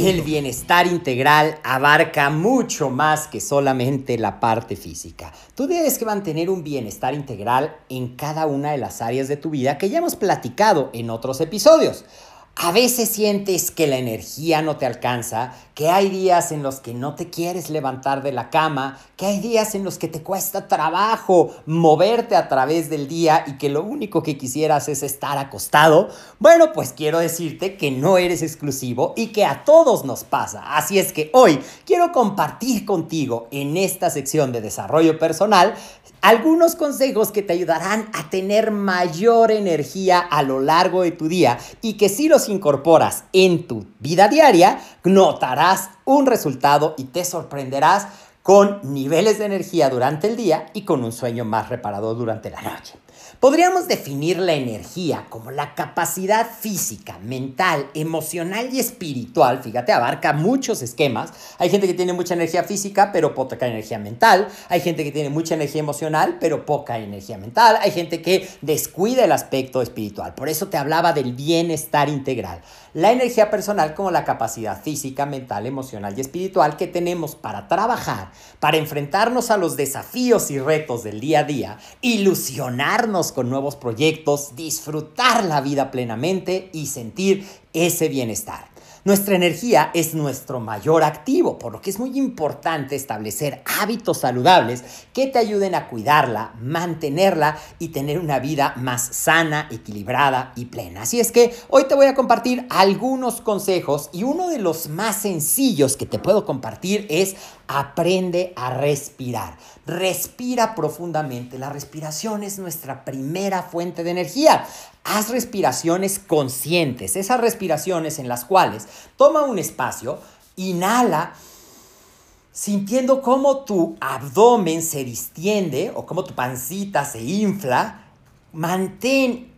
El bienestar integral abarca mucho más que solamente la parte física. Tú debes que mantener un bienestar integral en cada una de las áreas de tu vida que ya hemos platicado en otros episodios. A veces sientes que la energía no te alcanza, que hay días en los que no te quieres levantar de la cama, que hay días en los que te cuesta trabajo moverte a través del día y que lo único que quisieras es estar acostado. Bueno, pues quiero decirte que no eres exclusivo y que a todos nos pasa. Así es que hoy quiero compartir contigo en esta sección de desarrollo personal algunos consejos que te ayudarán a tener mayor energía a lo largo de tu día y que si los incorporas en tu vida diaria, notarás un resultado y te sorprenderás con niveles de energía durante el día y con un sueño más reparador durante la noche. Podríamos definir la energía como la capacidad física, mental, emocional y espiritual. Fíjate, abarca muchos esquemas. Hay gente que tiene mucha energía física, pero poca energía mental. Hay gente que tiene mucha energía emocional, pero poca energía mental. Hay gente que descuida el aspecto espiritual. Por eso te hablaba del bienestar integral. La energía personal como la capacidad física, mental, emocional y espiritual que tenemos para trabajar, para enfrentarnos a los desafíos y retos del día a día, ilusionarnos con nuevos proyectos, disfrutar la vida plenamente y sentir ese bienestar. Nuestra energía es nuestro mayor activo, por lo que es muy importante establecer hábitos saludables que te ayuden a cuidarla, mantenerla y tener una vida más sana, equilibrada y plena. Así es que hoy te voy a compartir algunos consejos y uno de los más sencillos que te puedo compartir es aprende a respirar. Respira profundamente. La respiración es nuestra primera fuente de energía. Haz respiraciones conscientes, esas respiraciones en las cuales toma un espacio, inhala, sintiendo cómo tu abdomen se distiende o cómo tu pancita se infla. Mantén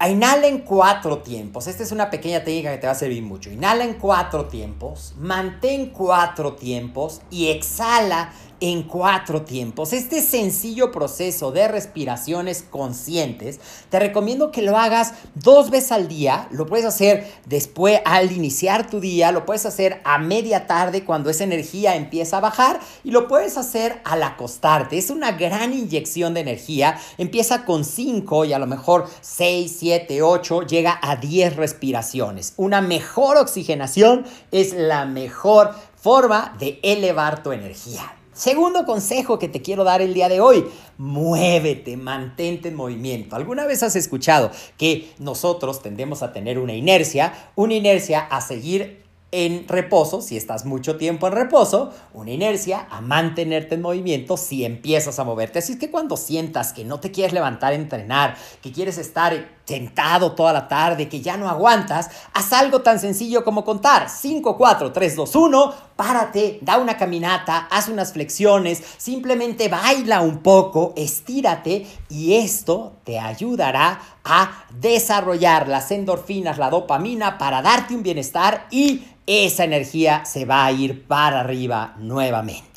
Inhala en cuatro tiempos. Esta es una pequeña técnica que te va a servir mucho. Inhala en cuatro tiempos, mantén cuatro tiempos y exhala en cuatro tiempos. Este sencillo proceso de respiraciones conscientes, te recomiendo que lo hagas dos veces al día. Lo puedes hacer después al iniciar tu día, lo puedes hacer a media tarde cuando esa energía empieza a bajar y lo puedes hacer al acostarte. Es una gran inyección de energía. Empieza con 5 y a lo mejor 6, 7, 8, llega a 10 respiraciones. Una mejor oxigenación es la mejor forma de elevar tu energía. Segundo consejo que te quiero dar el día de hoy, muévete, mantente en movimiento. ¿Alguna vez has escuchado que nosotros tendemos a tener una inercia, una inercia a seguir en reposo, si estás mucho tiempo en reposo, una inercia a mantenerte en movimiento si empiezas a moverte. Así es que cuando sientas que no te quieres levantar a entrenar, que quieres estar sentado toda la tarde, que ya no aguantas, haz algo tan sencillo como contar 5, 4, 3, 2, 1, párate, da una caminata, haz unas flexiones, simplemente baila un poco, estírate y esto te ayudará a desarrollar las endorfinas, la dopamina para darte un bienestar y esa energía se va a ir para arriba nuevamente.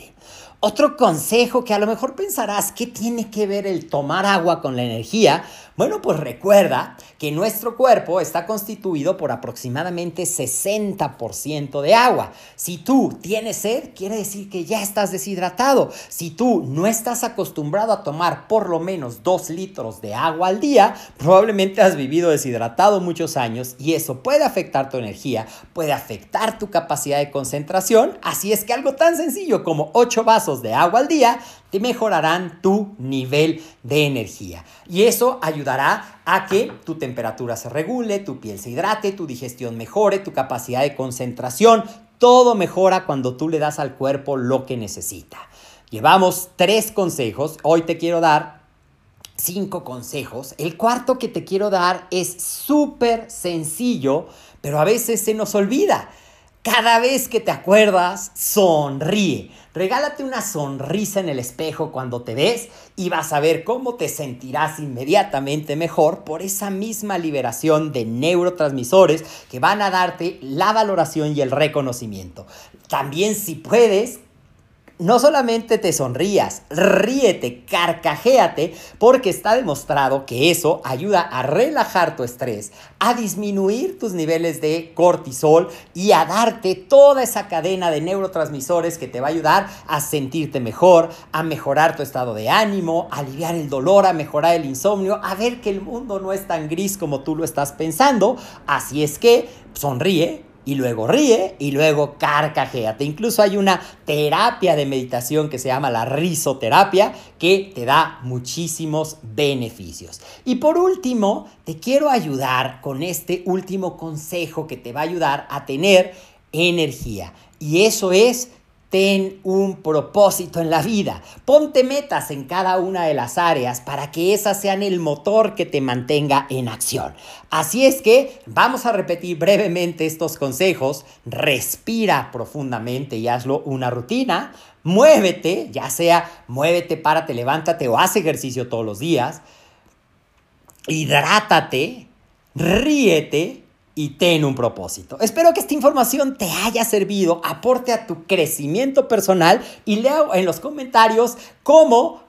Otro consejo que a lo mejor pensarás, ¿qué tiene que ver el tomar agua con la energía? Bueno, pues recuerda que nuestro cuerpo está constituido por aproximadamente 60% de agua. Si tú tienes sed, quiere decir que ya estás deshidratado. Si tú no estás acostumbrado a tomar por lo menos 2 litros de agua al día, probablemente has vivido deshidratado muchos años y eso puede afectar tu energía, puede afectar tu capacidad de concentración. Así es que algo tan sencillo como 8 vasos de agua al día te mejorarán tu nivel de energía. Y eso ayudará a que tu temperatura se regule, tu piel se hidrate, tu digestión mejore, tu capacidad de concentración. Todo mejora cuando tú le das al cuerpo lo que necesita. Llevamos tres consejos. Hoy te quiero dar cinco consejos. El cuarto que te quiero dar es súper sencillo, pero a veces se nos olvida. Cada vez que te acuerdas, sonríe. Regálate una sonrisa en el espejo cuando te ves y vas a ver cómo te sentirás inmediatamente mejor por esa misma liberación de neurotransmisores que van a darte la valoración y el reconocimiento. También si puedes, no solamente te sonrías, ríete, carcajéate, porque está demostrado que eso ayuda a relajar tu estrés, a disminuir tus niveles de cortisol y a darte toda esa cadena de neurotransmisores que te va a ayudar a sentirte mejor, a mejorar tu estado de ánimo, a aliviar el dolor, a mejorar el insomnio, a ver que el mundo no es tan gris como tú lo estás pensando. Así es que sonríe, y luego ríe y luego carcajéate. Incluso hay una terapia de meditación que se llama la risoterapia que te da muchísimos beneficios. Y por último, te quiero ayudar con este último consejo que te va a ayudar a tener energía. Y eso es Ten un propósito en la vida. Ponte metas en cada una de las áreas para que esas sean el motor que te mantenga en acción. Así es que vamos a repetir brevemente estos consejos. Respira profundamente y hazlo una rutina. Muévete, ya sea muévete, párate, levántate o haz ejercicio todos los días. Hidrátate, ríete y ten un propósito. Espero que esta información te haya servido, aporte a tu crecimiento personal y leo en los comentarios cómo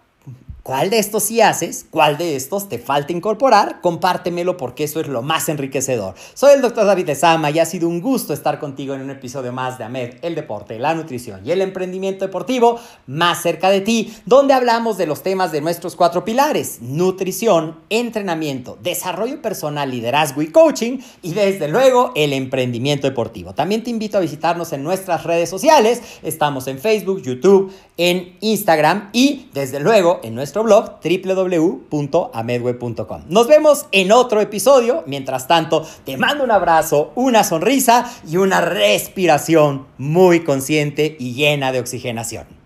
¿Cuál de estos sí haces? ¿Cuál de estos te falta incorporar? Compártemelo porque eso es lo más enriquecedor. Soy el doctor David Lezama y ha sido un gusto estar contigo en un episodio más de AMED, el deporte, la nutrición y el emprendimiento deportivo más cerca de ti, donde hablamos de los temas de nuestros cuatro pilares, nutrición, entrenamiento, desarrollo personal, liderazgo y coaching y desde luego el emprendimiento deportivo. También te invito a visitarnos en nuestras redes sociales. Estamos en Facebook, YouTube, en Instagram y desde luego en nuestro blog www.amedweb.com. Nos vemos en otro episodio. Mientras tanto, te mando un abrazo, una sonrisa y una respiración muy consciente y llena de oxigenación.